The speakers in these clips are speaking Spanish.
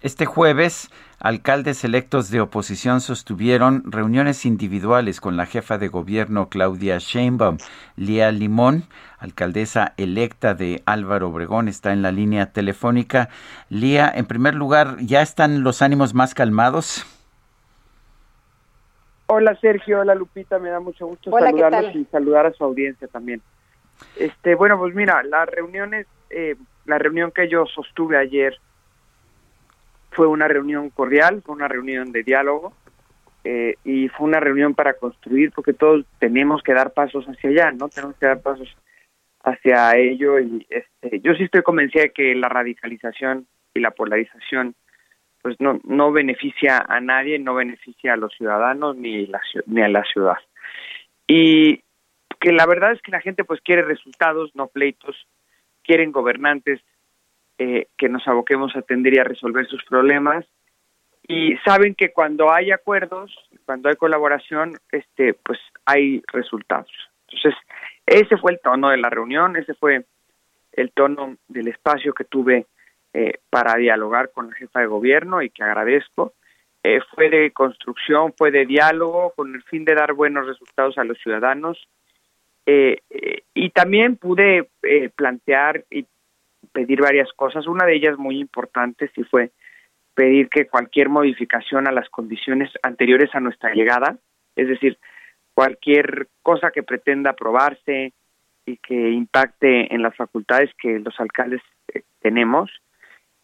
Este jueves, alcaldes electos de oposición sostuvieron reuniones individuales con la jefa de gobierno Claudia Sheinbaum. Lía Limón, alcaldesa electa de Álvaro Obregón, está en la línea telefónica. Lía, en primer lugar, ¿ya están los ánimos más calmados? Hola Sergio, hola Lupita, me da mucho gusto saludarlos y saludar a su audiencia también. Este, bueno, pues mira, las reuniones, eh, la reunión que yo sostuve ayer fue una reunión cordial, fue una reunión de diálogo eh, y fue una reunión para construir, porque todos tenemos que dar pasos hacia allá, ¿no? Tenemos que dar pasos hacia ello y este, yo sí estoy convencida de que la radicalización y la polarización pues no no beneficia a nadie, no beneficia a los ciudadanos ni la, ni a la ciudad. Y que la verdad es que la gente pues quiere resultados, no pleitos, quieren gobernantes eh, que nos aboquemos a atender y a resolver sus problemas y saben que cuando hay acuerdos, cuando hay colaboración, este, pues hay resultados. Entonces, ese fue el tono de la reunión, ese fue el tono del espacio que tuve eh, para dialogar con la jefa de gobierno y que agradezco. Eh, fue de construcción, fue de diálogo con el fin de dar buenos resultados a los ciudadanos. y también pude plantear y pedir varias cosas. Una de ellas muy importante sí fue pedir que cualquier modificación a las condiciones anteriores a nuestra llegada, es decir, cualquier cosa que pretenda aprobarse y que impacte en las facultades que los alcaldes eh, tenemos,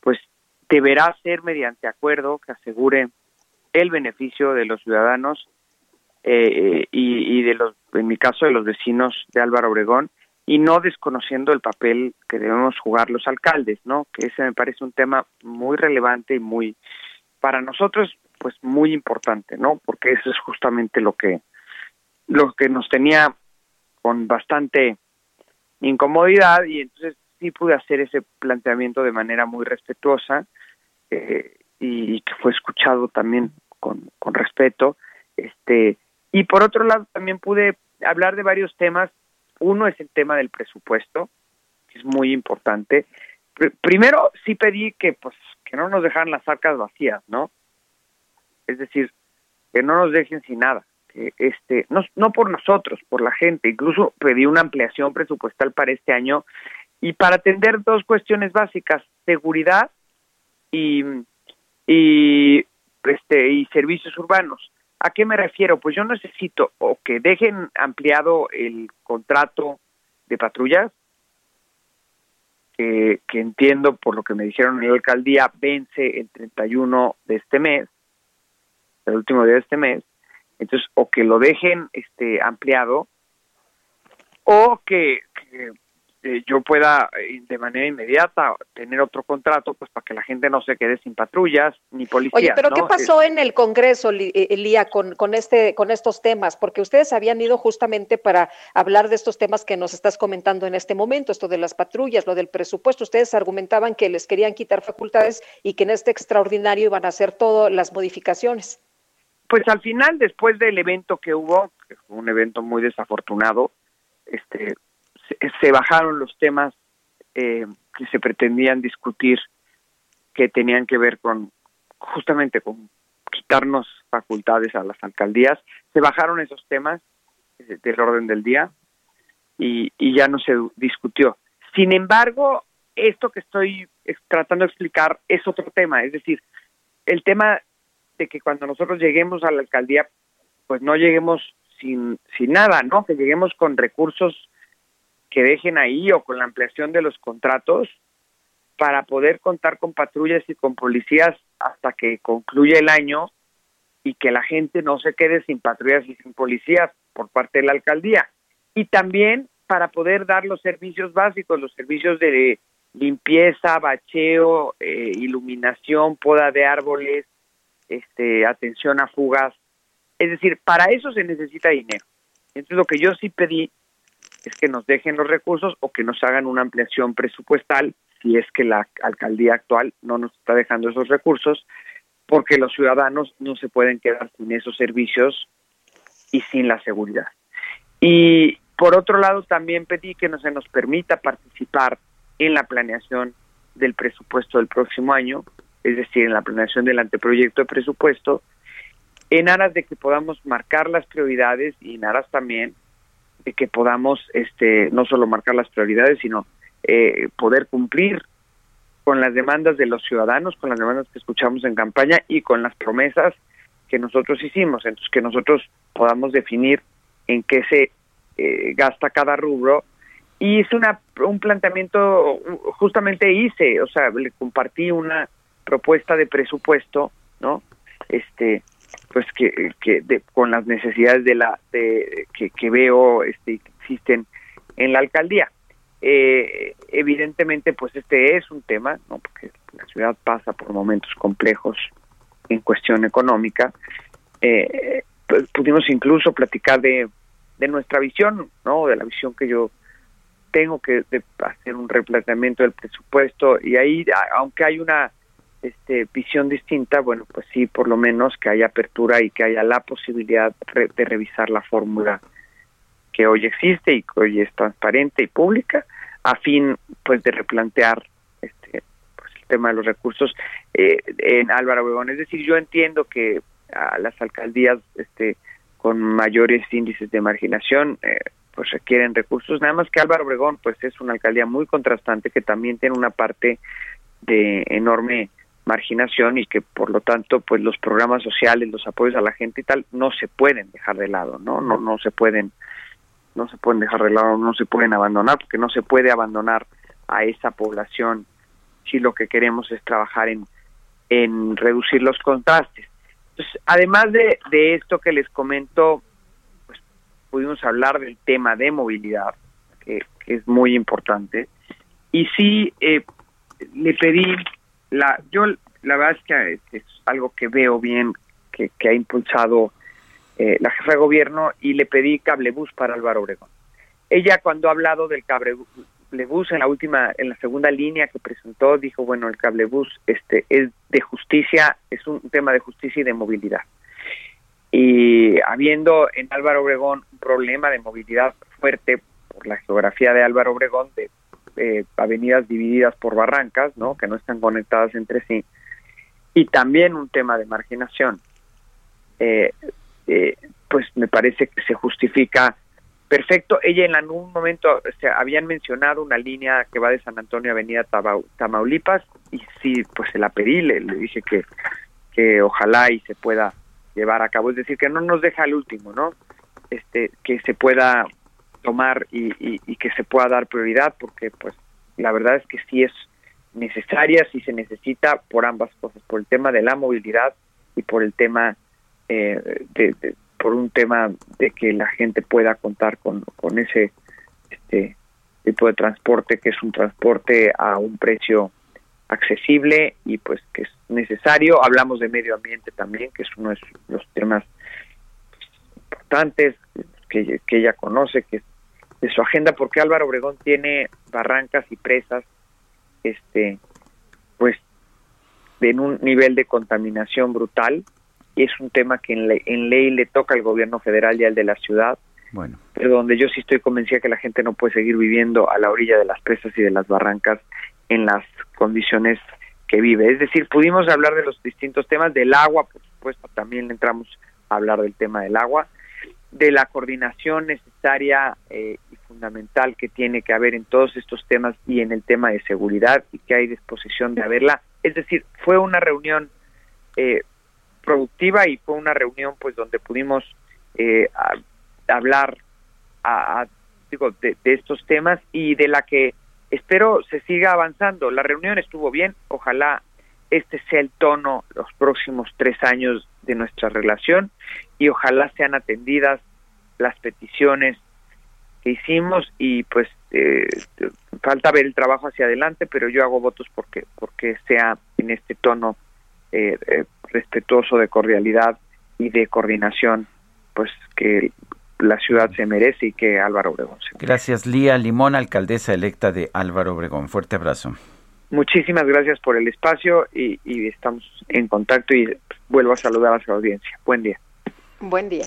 pues deberá ser mediante acuerdo que asegure el beneficio de los ciudadanos eh, y, y de los, en mi caso, de los vecinos de Álvaro Obregón y no desconociendo el papel que debemos jugar los alcaldes, ¿no? Que ese me parece un tema muy relevante y muy para nosotros pues muy importante, ¿no? Porque eso es justamente lo que lo que nos tenía con bastante incomodidad y entonces sí pude hacer ese planteamiento de manera muy respetuosa eh, y, que fue escuchado también con, con respeto este y por otro lado también pude hablar de varios temas uno es el tema del presupuesto, que es muy importante. primero, sí pedí que, pues, que no nos dejaran las arcas vacías, ¿no? Es decir, que no nos dejen sin nada. Que este, no, no por nosotros, por la gente. Incluso pedí una ampliación presupuestal para este año y para atender dos cuestiones básicas: seguridad y, y, este, y servicios urbanos. ¿A qué me refiero? Pues yo necesito o que dejen ampliado el contrato de patrullas, que, entiendo por lo que me dijeron en la alcaldía, vence el 31 de este mes, el último día de este mes, entonces o que lo dejen este ampliado o que eh, yo pueda eh, de manera inmediata tener otro contrato, pues para que la gente no se quede sin patrullas ni policías. Oye, pero ¿qué pasó en el Congreso, Elía, con, con, este, con estos temas? Porque ustedes habían ido justamente para hablar de estos temas que nos estás comentando en este momento, esto de las patrullas, lo del presupuesto. Ustedes argumentaban que les querían quitar facultades y que en este extraordinario iban a hacer todas las modificaciones. Pues al final, después del evento que hubo, que fue un evento muy desafortunado, este se, bajaron los temas eh, que se pretendían discutir que tenían que ver con justamente con quitarnos facultades a las alcaldías. Se bajaron esos temas eh, del orden del día y, y ya no se discutió. Sin embargo, esto que estoy tratando de explicar es otro tema, es decir, el tema de que cuando nosotros lleguemos a la alcaldía, pues no lleguemos sin, sin nada, ¿no? Que lleguemos con recursos que dejen ahí o con la ampliación de los contratos para poder contar con patrullas y con policías hasta que concluya el año y que la gente no se quede sin patrullas y sin policías por parte de la alcaldía. Y también para poder dar los servicios básicos, los servicios de limpieza, bacheo, eh, iluminación, poda de árboles, este, atención a fugas. Es decir, para eso se necesita dinero. Entonces lo que yo sí pedí es que nos dejen los recursos o que nos hagan una ampliación presupuestal si es que la alcaldía actual no nos está dejando esos recursos, porque los ciudadanos no se pueden quedar sin esos servicios y sin la seguridad. Y por otro lado, también pedí que no se nos permita participar en la planeación del presupuesto del próximo año, es decir, en la planeación del anteproyecto de presupuesto, en aras de que podamos marcar las prioridades y en aras también que podamos este no solo marcar las prioridades, sino eh, poder cumplir con las demandas de los ciudadanos, con las demandas que escuchamos en campaña y con las promesas que nosotros hicimos, entonces que nosotros podamos definir en qué se eh, gasta cada rubro y es una un planteamiento justamente hice, o sea, le compartí una propuesta de presupuesto, ¿no? Este pues que, que con las necesidades de la de, que, veo este existen en la alcaldía. Eh, evidentemente, pues este es un tema, ¿no? porque la ciudad pasa por momentos complejos en cuestión económica. Eh, pues, pudimos incluso platicar de, de nuestra visión, ¿no? De la visión que yo tengo que hacer un replanteamiento del presupuesto y ahí, aunque hay una este, visión distinta, bueno, pues sí, por lo menos que haya apertura y que haya la posibilidad de revisar la fórmula que hoy existe y que hoy es transparente y pública, a fin, pues, de replantear este, pues, el tema de los recursos eh, en Álvaro Obregón. Es decir, yo entiendo que a las alcaldías, este, con mayores índices de marginación, eh, pues requieren recursos. Nada más que Álvaro Obregón, pues es una alcaldía muy contrastante que también tiene una parte de enorme marginación y que por lo tanto pues los programas sociales los apoyos a la gente y tal no se pueden dejar de lado no no no se pueden no se pueden dejar de lado no se pueden abandonar porque no se puede abandonar a esa población si lo que queremos es trabajar en en reducir los contrastes. Entonces además de, de esto que les comento pues pudimos hablar del tema de movilidad que, que es muy importante. Y sí eh, le pedí la, yo la verdad es que es algo que veo bien que, ha impulsado eh, la jefa de gobierno y le pedí cablebús para Álvaro Obregón. Ella cuando ha hablado del cablebús en la última, en la segunda línea que presentó, dijo bueno el cablebús este es de justicia, es un tema de justicia y de movilidad. Y habiendo en Álvaro Obregón un problema de movilidad fuerte por la geografía de Álvaro Obregón, de eh, avenidas divididas por barrancas, ¿no? Que no están conectadas entre sí. Y también un tema de marginación. Eh, eh, pues me parece que se justifica perfecto. Ella en algún momento se habían mencionado una línea que va de San Antonio a Avenida Tamaulipas y sí, pues se la pedí, le, dije que, que ojalá y se pueda llevar a cabo. Es decir, que no nos deja el último, ¿no? Este, que se pueda tomar y, y, que se pueda dar prioridad porque pues la verdad es que sí es necesaria, sí se necesita por ambas cosas, por el tema de la movilidad y por el tema eh, de, por un tema de que la gente pueda contar con, con ese este tipo de transporte que es un transporte a un precio accesible y pues que es necesario. Hablamos de medio ambiente también, que es uno de los temas importantes que, que ella conoce, que es de su agenda porque Álvaro Obregón tiene barrancas y presas este pues en un nivel de contaminación brutal y es un tema que en, en ley le toca al gobierno federal y al de la ciudad bueno. pero donde yo sí estoy convencida que la gente no puede seguir viviendo a la orilla de las presas y de las barrancas en las condiciones que vive. Es decir, pudimos hablar de los distintos temas del agua, por supuesto, también entramos a hablar del tema del agua, de la coordinación necesaria eh, fundamental que tiene que haber en todos estos temas y en el tema de seguridad y que hay disposición de haberla. Es decir, fue una reunión eh, productiva y fue una reunión pues donde pudimos eh, hablar a, digo, de, de, estos temas y de la que espero se siga avanzando. La reunión estuvo bien, ojalá este sea el tono los próximos tres años de nuestra relación y ojalá sean atendidas las peticiones que hicimos y pues eh, falta ver el trabajo hacia adelante, pero yo hago votos porque porque sea en este tono eh, eh, respetuoso de cordialidad y de coordinación, pues que la ciudad se merece y que Álvaro Obregón se merece. Gracias, Lía Limón, alcaldesa electa de Álvaro Obregón. Fuerte abrazo. Muchísimas gracias por el espacio y, y estamos en contacto y vuelvo a saludar a su audiencia. Buen día. Buen día.